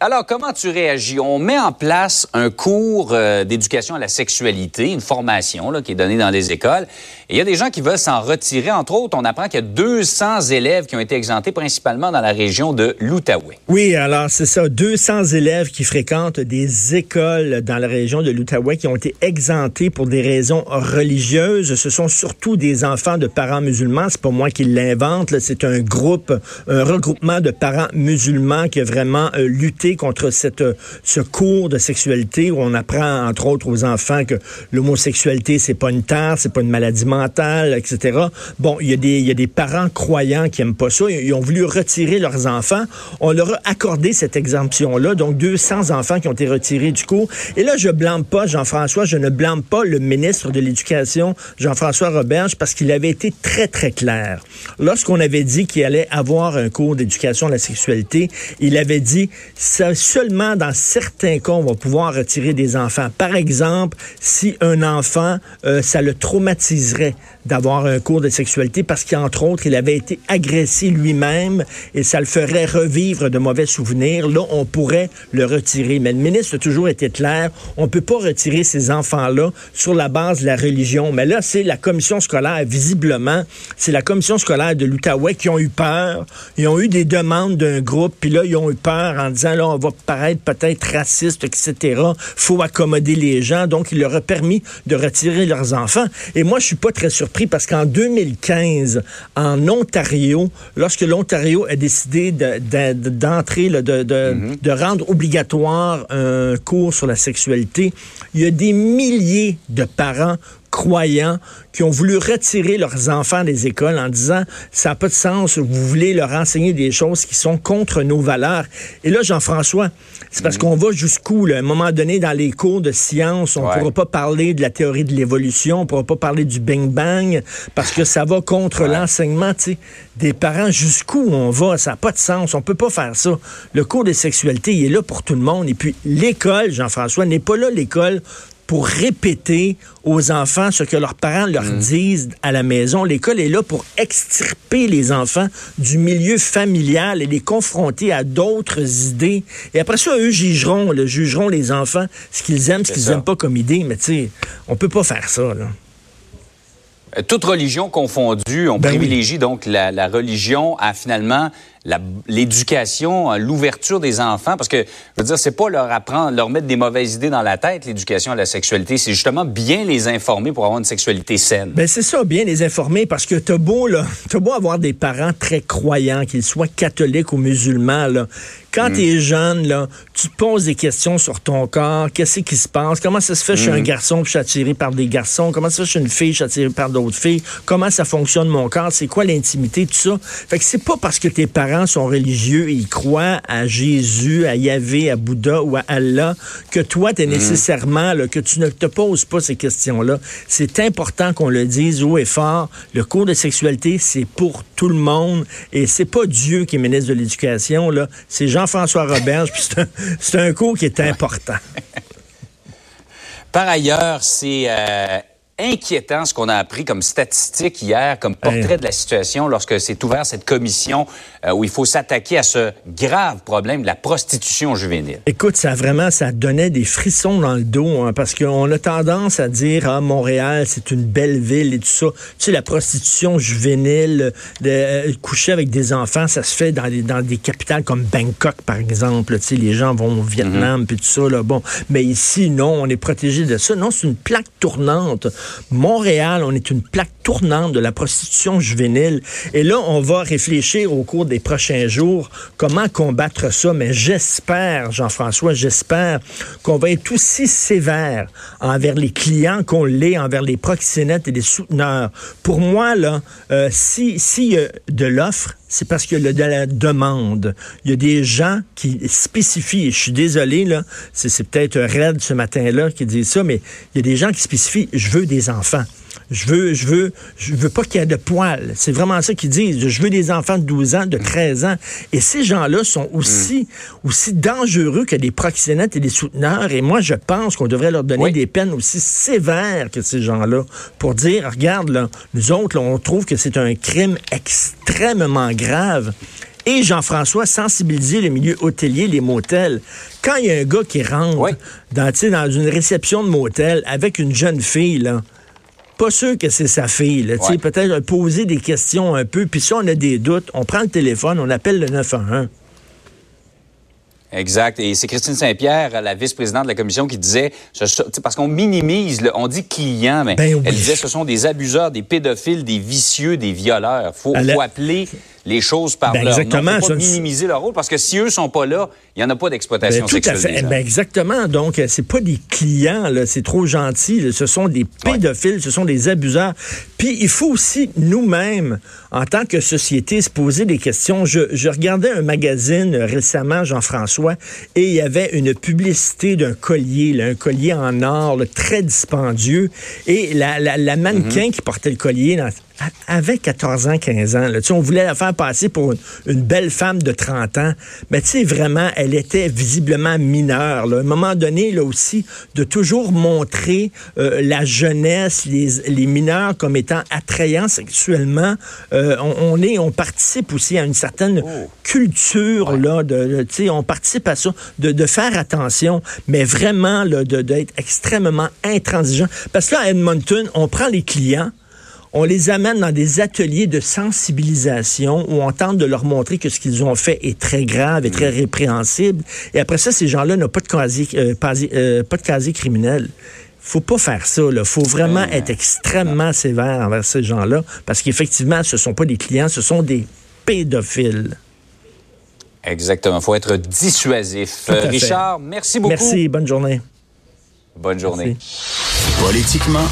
Alors, comment tu réagis? On met en place un cours euh, d'éducation à la sexualité, une formation qui est donnée dans les écoles. Il y a des gens qui veulent s'en retirer. Entre autres, on apprend qu'il y a 200 élèves qui ont été exemptés, principalement dans la région de l'Outaouais. Oui, alors c'est ça, 200 élèves qui fréquentent des écoles dans la région de l'Outaouais qui ont été exemptés pour des raisons religieuses. Ce sont surtout des enfants de parents musulmans. C'est pas moi qui l'invente. C'est un groupe, un regroupement de parents musulmans qui a vraiment euh, lutté contre cette, euh, ce cours de sexualité où on apprend, entre autres, aux enfants que l'homosexualité, c'est pas une tare, c'est pas une maladie mentale, etc. Bon, il y, a des, y a des parents croyants qui aiment pas ça. Ils, ont voulu retirer leurs enfants. On leur a accordé cette exemption-là. Donc, 200 enfants qui ont été retirés du cours. Et là, je blâme pas Jean-François, je ne blâme pas le ministre de l'Éducation, Jean-François Roberge, parce qu'il avait été très, très clair. Lorsqu'on avait dit qu'il allait avoir un cours d'éducation à la sexualité, il avait dit, seulement dans certains cas, on va pouvoir retirer des enfants. Par exemple, si un enfant, euh, ça le traumatiserait d'avoir un cours de sexualité parce qu'entre autres, il avait été agressé lui-même et ça le ferait revivre de mauvais souvenirs. Là, on pourrait le retirer. Mais le ministre a toujours été clair. On peut pas retirer ces enfants-là sur la base de la religion. Mais là, c'est la commission scolaire, visiblement, c'est la commission scolaire de l'Outaouais qui ont eu peur. Ils ont eu des demandes d'un groupe, puis là, ils ont eu peur en disant, là, on va paraître peut-être raciste, etc. Faut accommoder les gens. Donc, il leur a permis de retirer leurs enfants. Et moi, je suis pas très surpris parce qu'en 2015, en Ontario, lorsque l'Ontario a décidé de- de- d'entrer, de, de, de rendre obligatoire un cours sur la sexualité, il y a des milliers de parents croyants qui ont voulu retirer leurs enfants des écoles en disant ça n'a pas de sens, vous voulez leur enseigner des choses qui sont contre nos valeurs. Et là, Jean-François, c'est parce qu'on va jusqu'où, là? à un moment donné, dans les cours de sciences, on ne Ouais. pourra pas parler de la théorie de l'évolution, on ne pourra pas parler du Big Bang, parce que ça va contre l'enseignement tu sais, des parents. Jusqu'où on va? Ça n'a pas de sens. On peut pas faire ça. Le cours de sexualité, il est là pour tout le monde. Et puis, l'école, Jean-François, n'est pas là, l'école, pour répéter aux enfants ce que leurs parents leur disent à la maison. L'école est là pour extirper les enfants du milieu familial et les confronter à d'autres idées. Et après ça, eux jugeront, là, jugeront les enfants ce qu'ils aiment, ce qu'ils n'aiment pas comme idée. Mais tu sais, on peut pas faire ça. Là. Euh, Toute religion confondue, on Ben oui. privilégie donc la, la religion à finalement l'éducation, à l'ouverture des enfants, parce que, je veux dire, c'est pas leur apprendre, leur mettre des mauvaises idées dans la tête, l'éducation à la sexualité, c'est justement bien les informer pour avoir une sexualité saine. Ben c'est ça, bien les informer, parce que t'as beau, là, t'as beau avoir des parents très croyants, qu'ils soient catholiques ou musulmans, là. Quand t'es jeune, là, tu te poses des questions sur ton corps, qu'est-ce qui se passe, comment ça se fait que je suis un garçon puis je suis attiré par des garçons, comment ça se fait que je suis une fille, je suis attiré par d'autres filles, comment ça fonctionne mon corps, c'est quoi l'intimité, tout ça. Fait que c'est pas parce que tes parents sont religieux et ils croient à Jésus, à Yahvé, à Bouddha ou à Allah que toi, t'es nécessairement, là, que tu ne te poses pas ces questions-là. C'est important qu'on le dise haut et fort. Le cours de sexualité, c'est pour tout le monde et c'est pas Dieu qui est ministre de l'Éducation, là. C'est Jean-François Roberge, puis c'est un, c'est un cours qui est important. Par ailleurs, c'est euh, inquiétant ce qu'on a appris comme statistique hier, comme portrait Hey. de la situation lorsque s'est ouvert cette commission euh, où il faut s'attaquer à ce grave problème de la prostitution juvénile. Écoute, ça vraiment, ça donnait des frissons dans le dos, hein, parce qu'on a tendance à dire, ah, Montréal, c'est une belle ville et tout ça. Tu sais, la prostitution juvénile, de, euh, coucher avec des enfants, ça se fait dans, les, dans des capitales comme Bangkok, par exemple. Tu sais, les gens vont au Vietnam, puis tout ça, là. Bon, mais ici, non, on est protégé de ça. Non, c'est une plaque tournante. Montréal, on est une plaque tournante de la prostitution juvénile. Et là, on va réfléchir au cours des prochains jours comment combattre ça. Mais j'espère, Jean-François, j'espère qu'on va être aussi sévère envers les clients qu'on l'est envers les proxénètes et les souteneurs. Pour moi, là, euh, si de l'offre, c'est parce qu'il y a de la demande. Il y a des gens qui spécifient, je suis désolé, là, c'est peut-être Red ce matin-là qui dit ça, mais il y a des gens qui spécifient, je veux des enfants. Je veux, je veux, je veux pas qu'il y ait de poils. C'est vraiment ça qu'ils disent. Je veux des enfants de 12 ans, de 13 ans. Et ces gens-là sont aussi, aussi dangereux que des proxénètes et des souteneurs. Et moi, je pense qu'on devrait leur donner des peines aussi sévères que ces gens-là pour dire, regarde, là, nous autres, on trouve que c'est un crime extrêmement grave et Jean-François sensibiliser le milieu hôtelier, les motels. Quand il y a un gars qui rentre dans, dans une réception de motel avec une jeune fille, là, pas sûr que c'est sa fille. Peut-être poser des questions un peu. Puis si on a des doutes, on prend le téléphone, on appelle le 911. Exact. Et c'est Christine Saint-Pierre, la vice-présidente de la commission, qui disait, parce qu'on minimise, on dit clients, mais ben elle disait ce sont des abuseurs, des pédophiles, des vicieux, des violeurs. Faut, faut appeler les choses par ben leur exactement, Faut pas minimiser leur rôle parce que si eux sont pas là, il y en a pas d'exploitation ben, sexuelle. fait. Ben, exactement. Donc c'est pas des clients là, c'est trop gentil. Ce sont des pédophiles, ce sont des abuseurs. Puis il faut aussi nous-mêmes, en tant que société, se poser des questions. Je, je regardais un magazine récemment, Jean-François, et il y avait une publicité d'un collier, là, un collier en or, très dispendieux, et la, la, la mannequin mm-hmm. qui portait le collier dans, avait 14 ans, 15 ans. Là. On voulait la faire passer pour une, belle femme de 30 ans. Mais tu sais, vraiment, elle était visiblement mineure. Là. À un moment donné, là aussi, de toujours montrer euh, la jeunesse, les, les, mineurs comme étant attrayants sexuellement. Euh, on, est, on participe aussi à une certaine oh. culture, là, de, tu sais, on participe à ça, de, de faire attention, mais vraiment, là, d'être extrêmement intransigeant. Parce que là, à Edmonton, on prend les clients, on les amène dans des ateliers de sensibilisation où on tente de leur montrer que ce qu'ils ont fait est très grave et très mm. répréhensible. Et après ça, ces gens-là n'ont pas de casier, euh, euh, pas de casier criminel faut pas faire ça. Il faut vraiment être extrêmement sévère envers ces gens-là parce qu'effectivement, ce ne sont pas des clients, ce sont des pédophiles. Exactement. Il faut être dissuasif. Richard, merci beaucoup. Merci. Bonne journée. Bonne journée. Politiquement